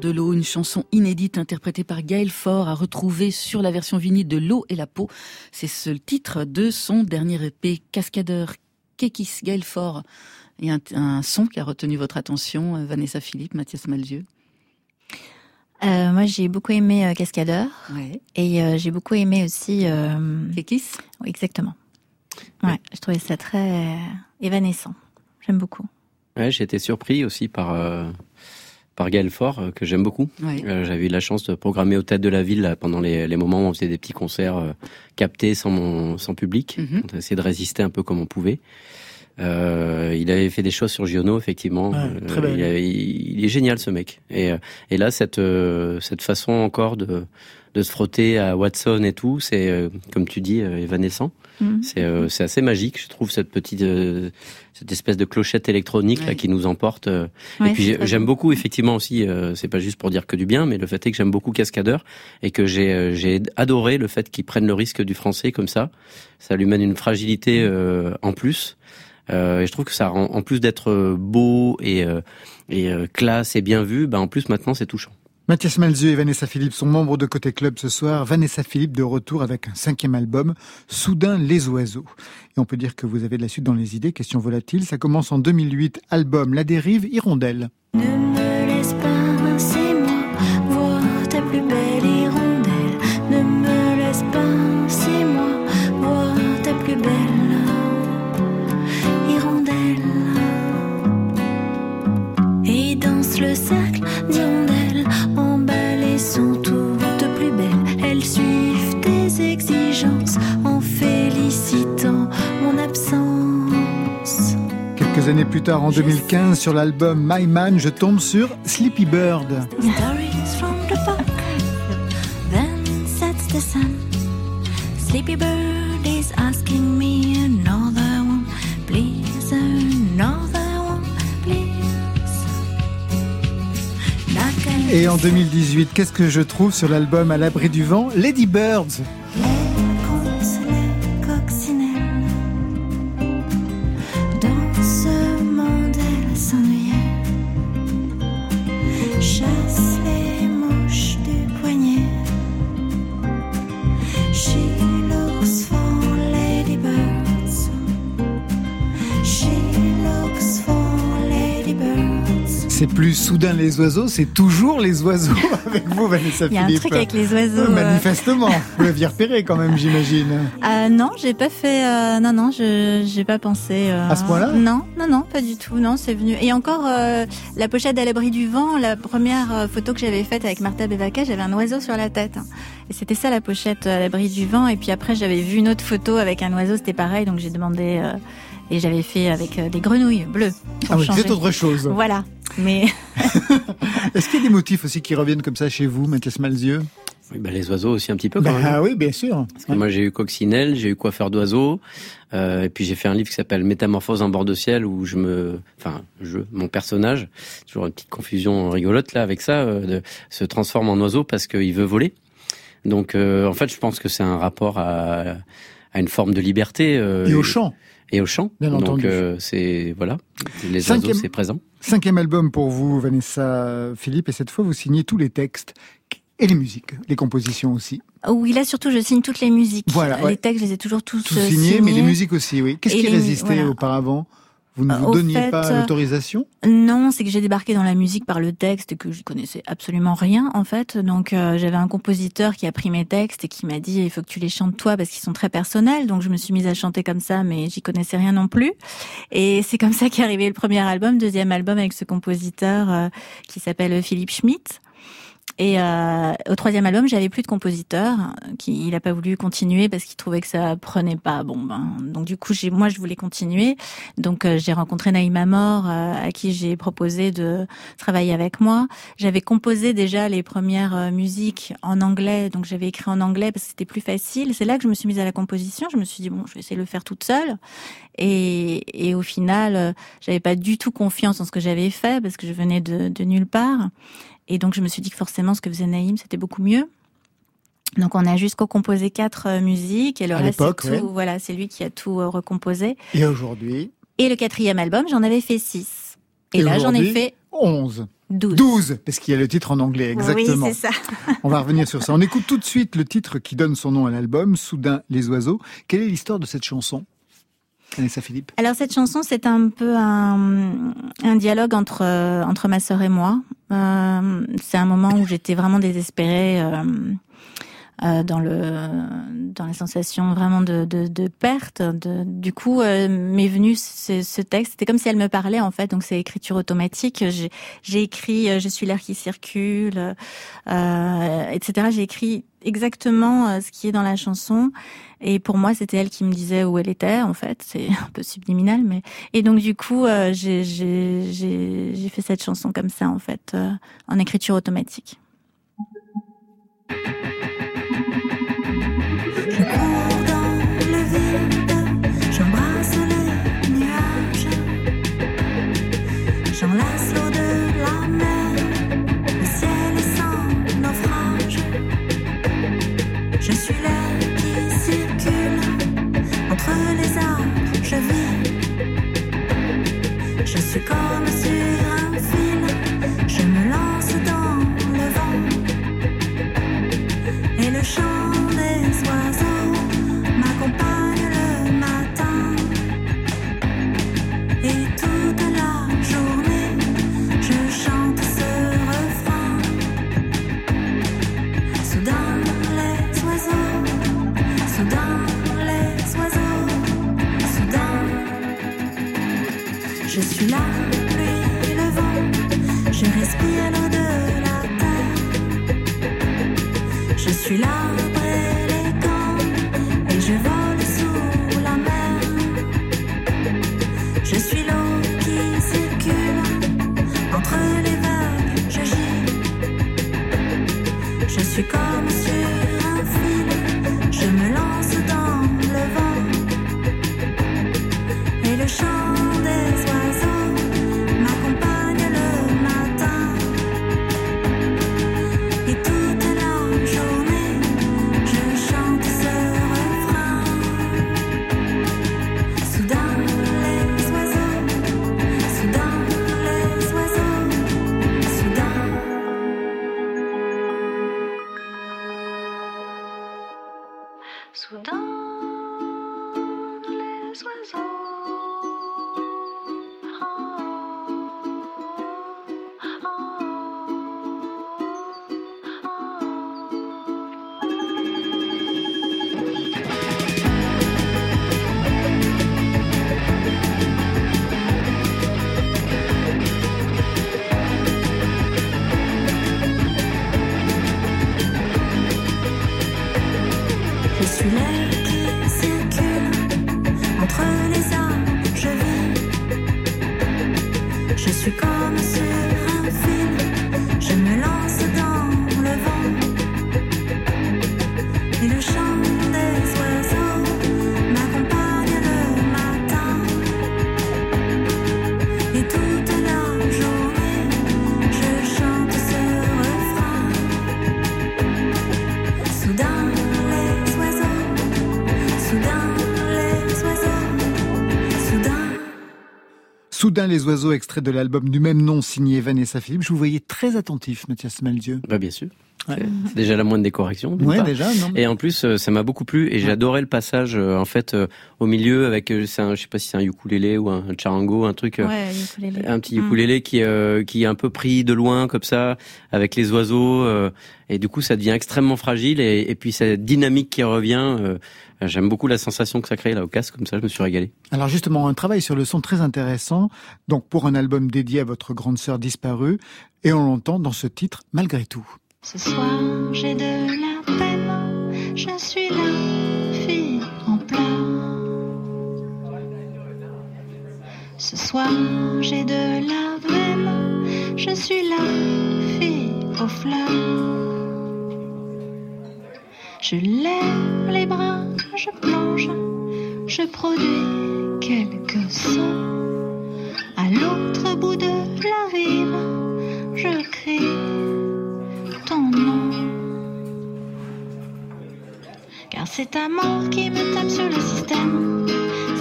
S2: De l'eau,
S4: une chanson inédite interprétée par Gaël Faure à retrouver sur la version vinyle de L'eau et la peau. C'est ce le titre de son dernier EP Cascadeur Kekis Gaël Faure? Et un, un son qui a retenu votre attention, euh, Vanessa Philippe, Mathias Malzieu.
S7: Euh, moi, j'ai beaucoup aimé euh, Cascadeur.
S4: Ouais.
S7: Et euh, j'ai beaucoup aimé aussi. Euh...
S4: Kekis
S7: Oui, exactement. Ouais, je trouvais ça très euh, évanescent. J'aime beaucoup.
S6: Ouais, j'ai été surpris aussi par euh, par Gaël Faure, euh, que j'aime beaucoup.
S4: Ouais.
S6: Euh, J'avais eu la chance de programmer au Tête de la Ville là, pendant les, les moments où on faisait des petits concerts euh, captés sans mon sans public.
S4: Mhm.
S6: On a essayé de résister un peu comme on pouvait. Euh, il avait fait des choses sur Giono, effectivement.
S1: Ouais,
S6: Euh,
S1: très belle.
S6: il, a- il- il est génial ce mec. Et, euh, et là, cette euh, cette façon encore de de se frotter à Watson et tout, c'est euh, comme tu dis, euh, évanescent. C'est euh, c'est assez magique, je trouve cette petite euh, cette espèce de clochette électronique là qui nous emporte.
S7: Ouais,
S6: et puis j'aime
S7: beau.
S6: beaucoup effectivement aussi. c'est pas juste pour dire que du bien, mais le fait est que j'aime beaucoup Cascadeur et que j'ai j'ai adoré le fait qu'il prenne le risque du français comme ça. Ça lui mène une fragilité en plus. Euh, et je trouve que ça rend, en plus d'être beau et, euh, et euh, classe et bien vu, bah en plus maintenant c'est touchant.
S1: Mathias Malzieu et Vanessa Philippe sont membres de Côté Club ce soir. Vanessa Philippe de retour avec un cinquième album, Soudain les oiseaux. Et on peut dire que vous avez de la suite dans les idées. Question volatile. Ça commence en 2008. Album La Dérive, Hirondelle. Quelques années plus tard, en 2015, sur l'album My Man, je tombe sur Sleepy Bird.
S9: Stories from the park. Then sets the sun. Sleepy bird is asking me another one, please, another one, please. Like a
S1: Et en 2018, qu'est-ce que je trouve sur l'album À l'abri du vent? Lady Birds. Soudain les oiseaux, c'est toujours les oiseaux avec vous, Vanessa
S7: Il y a un
S1: Philippe.
S7: truc avec les oiseaux.
S1: Euh, Manifestement, vous l'aviez repéré quand même, j'imagine.
S7: Euh, non, j'ai pas fait. euh, non, non, je j'ai pas pensé. euh,
S1: À ce point-là
S7: Non, non, non, pas du tout. Non, c'est venu. Et encore, la pochette à l'abri du vent, la première photo que j'avais faite avec Martha Bevaca, j'avais un oiseau sur la tête. Et c'était ça la pochette à l'abri du vent. Et puis après, j'avais vu une autre photo avec un oiseau, c'était pareil. Donc j'ai demandé. Et j'avais fait avec euh, des grenouilles bleues.
S1: Ah oui, c'est autre chose.
S7: Voilà. Mais
S1: Est-ce qu'il y a des motifs aussi qui reviennent comme ça chez vous, Mathias Malzieu?
S6: Oui, bah, les oiseaux aussi un petit peu quand même.
S1: oui, bien sûr.
S6: Parce que moi j'ai eu coccinelle, j'ai eu coiffeur d'oiseaux, euh, et puis j'ai fait un livre qui s'appelle Métamorphose en bord de ciel où je me, enfin je, mon personnage, toujours une petite confusion rigolote là avec ça, euh, de- se transforme en oiseau parce qu'il veut voler. Donc euh, en fait je pense que c'est un rapport à, à une forme de liberté. euh,
S1: Et au chant.
S6: Et au chant.
S1: Bien
S6: Donc
S1: entendu.
S6: euh, c'est voilà, les
S1: Cinquième-
S6: oiseaux c'est présent.
S1: Cinquième album pour vous, Vanessa Philippe, et cette fois vous signez tous les textes et les musiques, les compositions aussi.
S7: oui, là surtout, je signe toutes les musiques.
S1: Voilà,
S7: les
S1: ouais.
S7: textes, je les ai toujours tous
S1: Tout
S7: euh,
S1: signé, mais les
S7: signés.
S1: musiques aussi, oui. Qu'est-ce qui
S7: les
S1: résistait
S7: voilà.
S1: auparavant? Vous ne
S7: Euh,
S1: vous donniez
S7: fait,
S1: pas
S7: euh,
S1: l'autorisation?
S7: Non, c'est que j'ai débarqué dans la musique par le texte et que je connaissais absolument rien en fait. Donc euh, j'avais un compositeur qui a pris mes textes et qui m'a dit il faut que tu les chantes toi parce qu'ils sont très personnels. Donc je me suis mise à chanter comme ça, mais j'y connaissais rien non plus. Et c'est comme ça qu'est arrivé le premier album, deuxième album avec ce compositeur euh, qui s'appelle Philippe Schmitt. Et euh, au troisième album, j'avais plus de compositeur, qui il a pas voulu continuer parce qu'il trouvait que ça prenait pas. Bon ben, donc du coup, j'ai moi je voulais continuer. Donc euh, j'ai rencontré Naïma Mort, euh, à qui j'ai proposé de travailler avec moi. J'avais composé déjà les premières euh, musiques en anglais, donc j'avais écrit en anglais parce que c'était plus facile. C'est là que je me suis mise à la composition. Je me suis dit bon, je vais essayer de le faire toute seule. Et, et au final, j'avais pas du tout confiance en ce que j'avais fait parce que je venais de, de nulle part. Et donc je me suis dit que forcément ce que faisait Naïm c'était beaucoup mieux. Donc on a juste co-composé quatre euh, musiques et le
S1: À
S7: reste
S1: l'époque,
S7: c'est tout.
S1: ouais.
S7: Voilà, c'est lui qui a tout euh, recomposé.
S1: Et aujourd'hui
S7: Et le quatrième album, j'en avais fait six. Et, là j'en ai fait
S1: 11.
S7: 12.
S1: 12, parce qu'il y a le titre en anglais, exactement.
S7: Oui, c'est ça.
S1: On va revenir sur ça. On écoute tout de suite le titre qui donne son nom à l'album, Soudain les oiseaux. Quelle est l'histoire de cette chanson?
S7: Alors cette chanson, c'est un peu un, un dialogue entre euh, entre ma sœur et moi. Euh, c'est un moment où j'étais vraiment désespérée. euh, euh, dans le dans la sensation vraiment de, de, de perte. De, du coup, euh, m'est venu ce, ce texte. C'était comme si elle me parlait en fait. Donc c'est écriture automatique. J'ai, écrit euh, "Je suis l'air qui circule", euh, etc. J'ai écrit exactement euh, ce qui est dans la chanson. Et pour moi, c'était elle qui me disait où elle était. En fait, c'est un peu subliminal, mais et donc du coup, euh, j'ai fait cette chanson comme ça en fait, euh, en écriture automatique.
S9: Les oiseaux,
S1: extrait de l'album du même nom signé Vanessa Philippe. Je vous voyais très attentif, Mathias Malzieu.
S6: Bah bien sûr.
S1: Ouais.
S6: C'est déjà la moindre des corrections.
S1: Ouais, déjà, non, mais-
S6: Et en plus, euh, ça m'a beaucoup plu et j'adorais le passage euh, en fait euh, au milieu avec, c'est un, je sais pas si c'est un ukulélé ou un charango, un truc,
S7: Ouais, ukulélé.
S6: un petit
S7: Mm.
S6: ukulélé qui euh, qui est un peu pris de loin comme ça avec les oiseaux euh, et du coup ça devient extrêmement fragile et, et puis cette dynamique qui revient. euh, J'aime beaucoup la sensation que ça crée là au casque comme ça, je me suis régalé.
S1: Alors justement, un travail sur le son très intéressant, donc pour un album dédié à votre grande sœur disparue, et on l'entend dans ce titre malgré tout.
S9: Ce soir, j'ai de la peine, je suis la fille en pleurs. Ce soir, j'ai de la veine, je suis la fille aux fleurs. Je lève les bras, je plonge, je produis quelques sons. À l'autre bout de la rive, je crie ton nom. Car c'est ta mort qui me tape sur le système.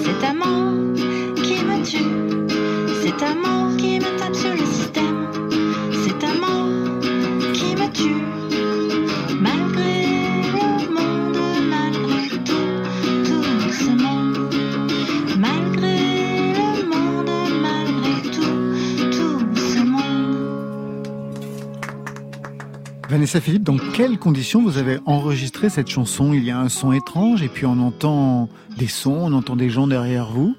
S9: C'est ta mort qui me tue. C'est ta mort qui me tape sur le
S1: Vanessa Philippe, dans quelles conditions vous avez enregistré cette chanson? Il y a un son étrange et puis on entend des sons, on entend des gens derrière vous?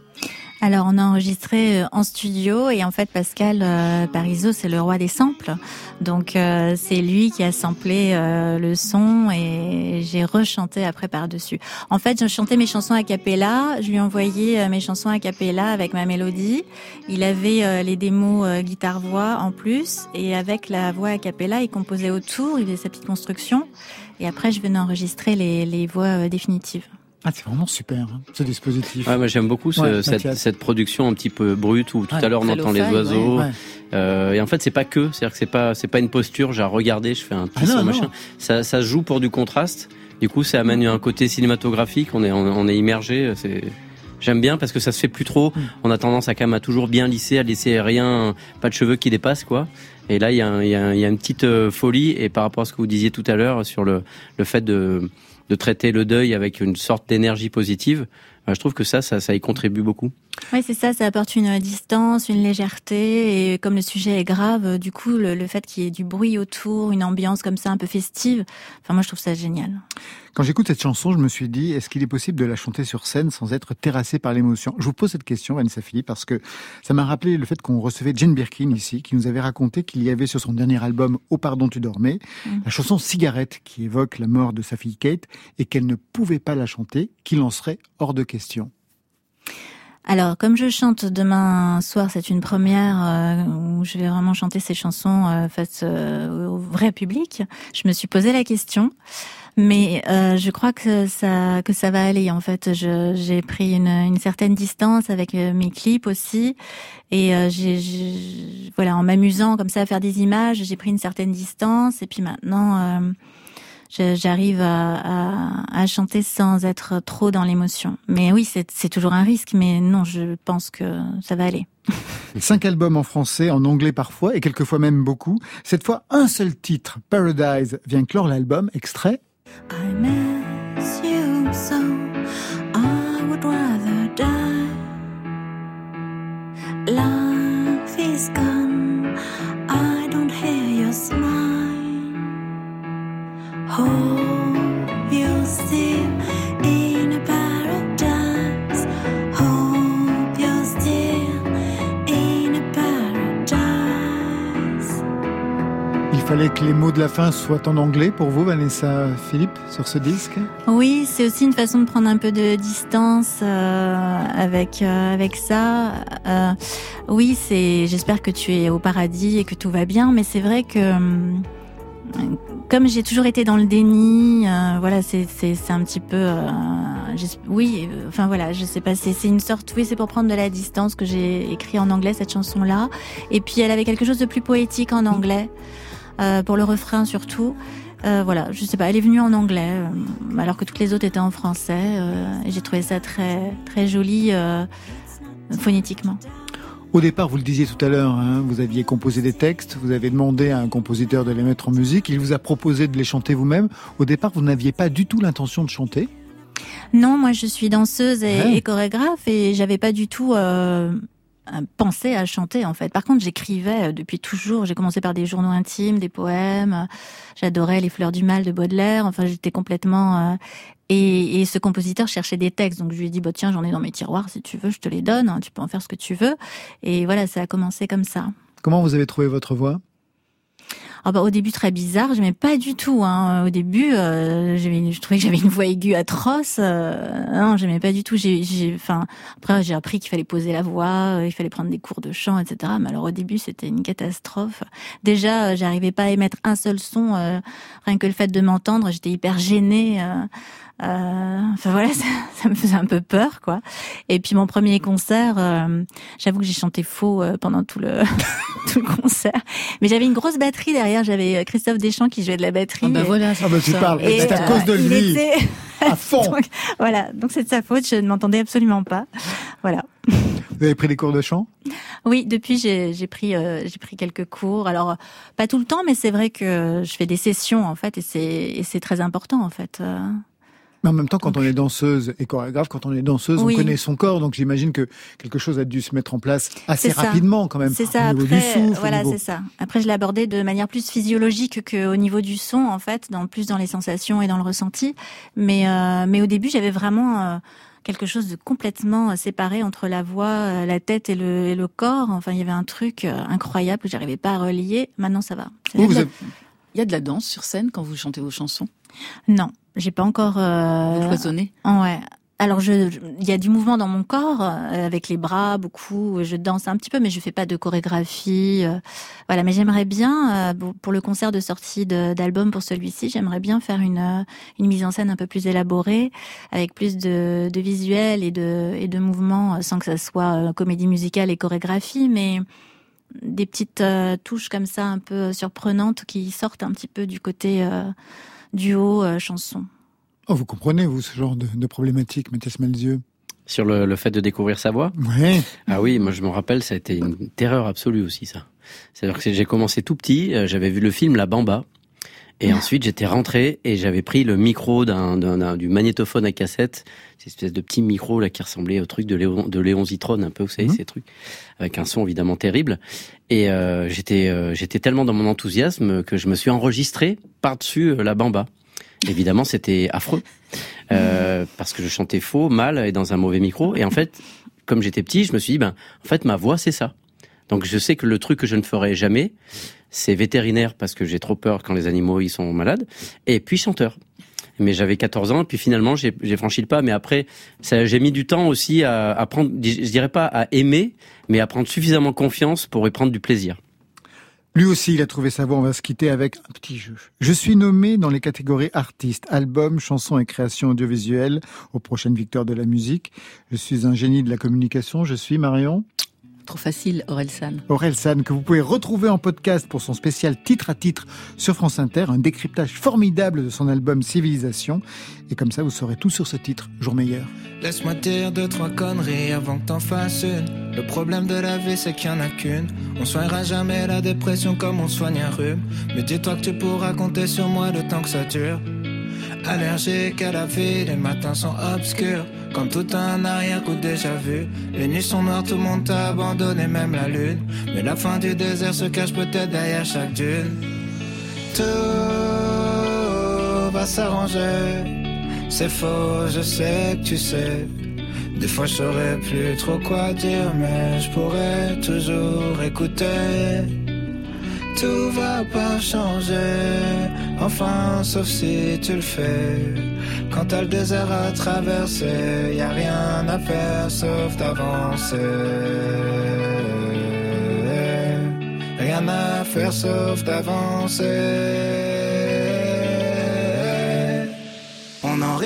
S7: Alors on a enregistré euh, en studio et en fait Pascal euh, c'est le roi des samples. Donc euh, c'est lui qui a samplé euh, le son et j'ai rechanté après par-dessus. En fait, je chantais mes chansons a cappella, je lui envoyais euh, mes chansons a cappella avec ma mélodie. Il avait euh, les démos euh, guitare-voix en plus et avec la voix a cappella, il composait autour, il faisait sa petite construction et après je venais enregistrer les, les voix définitives.
S1: Ah, c'est vraiment super, hein, ce dispositif.
S6: Ouais, moi j'aime beaucoup ce-
S1: Ouais,
S6: cette, cette production un petit peu brute où tout
S1: Ouais,
S6: à l'heure on entend les oiseaux. Euh, et en fait c'est pas que, c'est-à-dire que c'est pas c'est pas une posture, j'ai à regarder, je fais un petit
S1: Ah non,
S6: machin. Ça, ça joue pour du contraste. Du coup ça amène un côté cinématographique. On est on, on est immergé. C'est J'aime bien parce que ça se fait plus trop.
S1: Mm.
S6: On a tendance à quand même à toujours bien lisser, à laisser rien, pas de cheveux qui dépassent quoi. Et là il y a, il y, a, un- il y a une petite euh, folie. Et par rapport à ce que vous disiez tout à l'heure sur le le fait de de traiter le deuil avec une sorte d'énergie positive, euh, je trouve que ça, ça, ça y contribue beaucoup.
S7: Oui, c'est ça, ça apporte une distance, une légèreté, et comme le sujet est grave, du coup, le, le fait qu'il y ait du bruit autour, une ambiance comme ça un peu festive, enfin moi je trouve ça génial.
S1: Quand j'écoute cette chanson, je me suis dit, est-ce qu'il est possible de la chanter sur scène sans être terrassé par l'émotion? Je vous pose cette question, Vanessa Philippe, parce que ça m'a rappelé le fait qu'on recevait Jane Birkin ici, qui nous avait raconté qu'il y avait sur son dernier album Au pardon tu dormais,
S7: Mm.
S1: la chanson Cigarette, qui évoque la mort de sa fille Kate, et qu'elle ne pouvait pas la chanter, qu'il en serait hors de question.
S7: Alors, comme je chante demain soir, c'est une première euh, où je vais vraiment chanter ces chansons euh, face euh, au vrai public. Je me suis posé la question, mais je crois que ça que ça va aller. En fait, j'ai pris une, une certaine distance avec mes clips aussi, et j'ai- voilà en m'amusant comme ça à faire des images, j'ai pris une certaine distance, et puis maintenant. J'arrive à, à, à chanter sans être trop dans l'émotion. Mais oui, c'est c'est toujours un risque, mais non, je pense que ça va aller.
S1: Cinq albums en français, en anglais parfois, et quelquefois même beaucoup. Cette fois, un seul titre, Paradise, vient clore l'album, extrait.
S9: I miss you so
S1: de la fin soient en anglais pour vous, Vanessa Philippe, sur ce disque
S7: Oui, c'est aussi une façon de prendre un peu de distance euh, avec euh, avec ça. Euh, oui, c'est. J'espère que tu es au paradis et que tout va bien, mais c'est vrai que comme j'ai toujours été dans le déni, voilà, c'est un petit peu. oui, enfin voilà, je sais pas. C'est c'est une sorte. Oui, c'est pour prendre de la distance que j'ai écrit en anglais cette chanson là. Et puis elle avait quelque chose de plus poétique en anglais euh, pour le refrain surtout. Euh, voilà, je sais pas, elle est venue en anglais, euh, alors que toutes les autres étaient en français, euh, et j'ai trouvé ça très très joli euh, phonétiquement.
S1: Au départ, vous le disiez tout à l'heure, hein, vous aviez composé des textes, vous avez demandé à un compositeur de les mettre en musique, il vous a proposé de les chanter vous-même. Au départ, vous n'aviez pas du tout l'intention de chanter.
S7: Non, moi je suis danseuse et,
S1: Ouais.
S7: et chorégraphe et j'avais pas du tout euh, pensé à chanter en fait. Par contre, j'écrivais euh, depuis toujours. J'ai commencé par des journaux intimes, des poèmes. J'adorais les fleurs du mal de Baudelaire. Enfin, j'étais complètement euh, et, et ce compositeur cherchait des textes, donc je lui ai dit bah tiens j'en ai dans mes tiroirs, si tu veux je te les donne, hein, tu peux en faire ce que tu veux. Et voilà, ça a commencé comme ça.
S1: Comment vous avez trouvé votre voix?
S7: Ah bah, au début très bizarre, j'aimais pas du tout. Hein. Au début, euh, je trouvais que j'avais une voix aiguë atroce. Euh, non, j'aimais pas du tout. J'ai, j'ai, enfin, après j'ai appris qu'il fallait poser la voix, euh, il fallait prendre des cours de chant, etc. Mais alors au début, c'était une catastrophe. Déjà, euh, j'arrivais pas à émettre un seul son. rien que le fait de m'entendre, j'étais hyper gênée. euh, enfin voilà, ça, me faisait un peu peur, quoi. Et puis mon premier concert, j'avoue que j'ai chanté faux pendant tout le tout le concert, mais j'avais une grosse batterie derrière. J'avais euh, Christophe Deschamps qui jouait de la batterie.
S4: Ah bah voilà, c'est
S1: Ah bah tu
S4: ça.
S1: parles,
S7: et,
S1: c'est à
S7: euh,
S1: cause de
S7: il
S1: lui,
S7: était-
S1: à fond.
S7: Donc, voilà, donc c'est de sa faute. Je ne m'entendais absolument pas. Voilà.
S1: Vous avez pris des cours de chant?
S7: Oui, depuis j'ai j'ai pris euh, j'ai pris quelques cours. Alors euh, pas tout le temps, mais c'est vrai que je fais des sessions en fait, et c'est et c'est très important en fait.
S1: Mais en même temps, quand on est danseuse et chorégraphe, quand on est danseuse,
S7: Oui.
S1: on connaît son corps. Donc j'imagine que quelque chose a dû se mettre en place assez rapidement quand même.
S7: C'est ça.
S1: Au niveau
S7: Après,
S1: du souffle, au
S7: voilà,
S1: niveau-
S7: c'est ça. Après, je l'ai abordé de manière plus physiologique qu'au niveau du son, en fait, dans plus dans les sensations et dans le ressenti. Mais euh, mais au début, j'avais vraiment euh, quelque chose de complètement euh, séparé entre la voix, la tête et le, et le corps. Enfin, il y avait un truc incroyable que j'arrivais pas à relier. Maintenant, ça va.
S4: Y, la, il y a de la danse sur scène quand vous chantez vos chansons?
S7: Non, j'ai pas encore. Euh...
S4: Vous cloisonnez
S7: Ouais. Alors, il y a du mouvement dans mon corps, euh, avec les bras, beaucoup. Je danse un petit peu, mais je fais pas de chorégraphie. euh, voilà, mais j'aimerais bien, euh, pour- le concert de sortie d'album pour celui-ci, j'aimerais bien faire une, euh, une mise en scène un peu plus élaborée, avec plus de, de visuels et de, et de mouvements, euh, sans que ça soit euh, comédie musicale et chorégraphie, mais des petites touches comme ça, un peu surprenantes, qui sortent un petit peu du côté euh, duo euh, chanson.
S1: Oh, vous comprenez, vous, ce genre de, de problématique, Mathias Malzieux
S6: Sur le, le fait de découvrir sa voix?
S1: Ouais.
S6: Ah oui, moi je me rappelle, ça a été une terreur absolue aussi ça. C'est-à-dire que j'ai commencé tout petit, euh, j'avais vu le film La Bamba, et ensuite j'étais rentré et j'avais pris le micro d'un, d'un- d'un- du magnétophone à cassette, cette espèce de petit micro là qui ressemblait au truc de Léon, de Léon Zitrone un peu, vous savez,
S1: Mhm.
S6: ces trucs, avec un son évidemment terrible. Et euh, j'étais, euh, j'étais tellement dans mon enthousiasme que je me suis enregistré par-dessus euh, La Bamba. Évidemment, c'était affreux euh, parce que je chantais faux, mal et dans un mauvais micro. Et en fait, comme j'étais petit, je me suis dit, ben, en fait, ma voix, c'est ça. Donc, je sais que le truc que je ne ferai jamais, c'est vétérinaire parce que j'ai trop peur quand les animaux ils sont malades, et puis chanteur. Mais j'avais 14 ans, et puis finalement, j'ai franchi le pas. Mais après, j'ai mis du temps aussi à, à prendre, je dirais pas à aimer, mais à prendre suffisamment confiance pour y prendre du plaisir.
S1: Lui aussi, il a trouvé sa voix. On va se quitter avec un petit jeu. Je suis nommé dans les catégories artistes, albums, chansons et créations audiovisuelles aux prochaines victoires de la musique. Je suis un génie de la communication. Je suis Marion.
S4: Trop facile, Aurel San.
S1: Aurel San, que vous pouvez retrouver en podcast pour son spécial titre à titre sur France Inter, un décryptage formidable de son album Civilisation. Et comme ça, vous saurez tout sur ce titre, Jour meilleur.
S13: Laisse-moi dire deux, trois conneries avant que t'en fasses une. Le problème de la vie, c'est qu'il y en a qu'une. On soignera jamais la dépression comme on soigne un rhume. Mais dis-toi que tu pourras compter sur moi le temps que ça dure. Allergique à la vie, les matins sont obscurs. Comme tout un arrière-coup déjà vu. Les nuits sont noires, tout le monde t'a abandonné, même la lune. Mais la fin du désert se cache peut-être derrière chaque dune. Tout va s'arranger. C'est faux, je sais que tu sais. Des fois je saurais plus trop quoi dire, mais je pourrais toujours écouter. Tout va pas changer, enfin sauf si tu le fais. Quand t'as le désert à traverser, y a rien à faire sauf d'avancer. Rien à faire sauf d'avancer.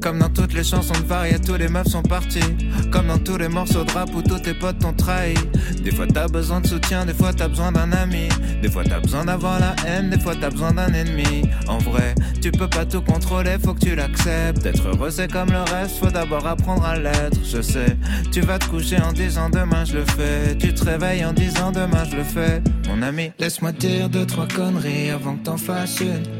S13: Comme dans toutes les chansons de Varia, tous les meufs sont partis. Comme dans tous les morceaux de rap où tous tes potes t'ont trahi. Des fois t'as besoin de soutien, des fois t'as besoin d'un ami. Des fois t'as besoin d'avoir la haine, des fois t'as besoin d'un ennemi. En vrai, tu peux pas tout contrôler, faut que tu l'acceptes. Être heureux c'est comme le reste, faut d'abord apprendre à l'être. Je sais, tu vas te coucher en disant demain je le fais. Tu te réveilles en disant demain je le fais. Mon ami, laisse-moi dire deux, trois conneries avant que t'en fasses une.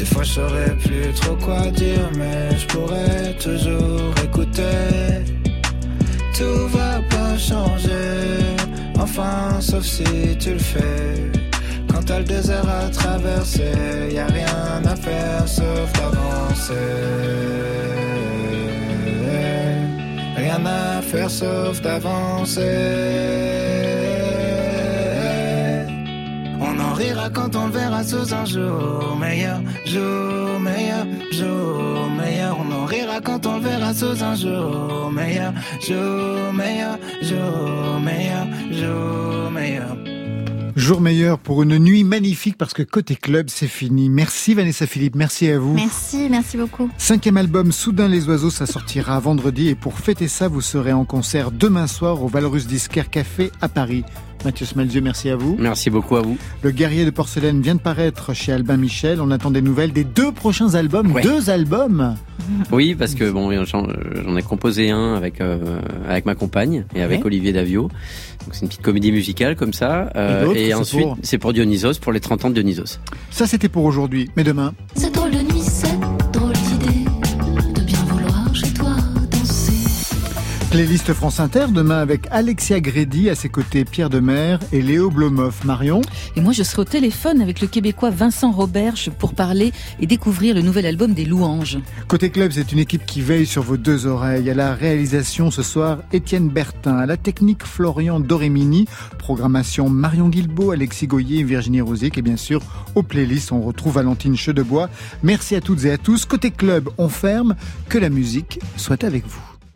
S13: Des fois je saurais plus trop quoi dire, mais je pourrais toujours écouter. Tout va pas changer, enfin sauf si tu le fais. Quand t'as le désert à traverser, y a rien à faire sauf d'avancer. Rien à faire sauf d'avancer. Rira quand on le verra sous un jour meilleur, jour meilleur, jour meilleur. On en rira quand on le verra sous un jour meilleur, jour meilleur, jour meilleur, jour meilleur.
S1: Jour meilleur pour une nuit magnifique parce que côté club, c'est fini. Merci Vanessa Philippe, merci à vous.
S7: Merci, merci beaucoup.
S1: Cinquième album Soudain les oiseaux, ça sortira vendredi et pour fêter ça, vous serez en concert demain soir au Valrus Disquaire Café à Paris. Mathieu Smalzieu, merci à vous.
S6: Merci beaucoup à vous.
S1: Le guerrier de porcelaine vient de paraître chez Albin Michel. On attend des nouvelles des deux prochains albums. Deux albums
S6: Oui, parce que bon, j'en ai composé un avec euh, avec ma compagne et avec
S1: Ouais.
S6: Olivier Davio. Donc c'est une petite comédie musicale comme ça. Euh,
S1: Et c'est
S6: ensuite,
S1: pour
S6: c'est pour Dionysos, pour les 30 ans de Dionysos.
S1: Ça, c'était pour aujourd'hui. Mais demain,
S9: Cette drôle de
S1: playlist France Inter. Demain avec Alexia Grédy, à ses côtés Pierre Demer et Léo Blomoff. Marion
S4: Et moi, je serai au téléphone avec le Québécois Vincent Roberge pour parler et découvrir le nouvel album des Louanges.
S1: Côté club, c'est une équipe qui veille sur vos deux oreilles. À la réalisation ce soir, Étienne Bertin. À la technique, Florian Doremini. Programmation, Marion Guilbeault, Alexis Goyer, Virginie Rosic. Et bien sûr, aux playlists, on retrouve Valentine Chedebois. Merci à toutes et à tous. Côté club, on ferme. Que la musique soit avec vous.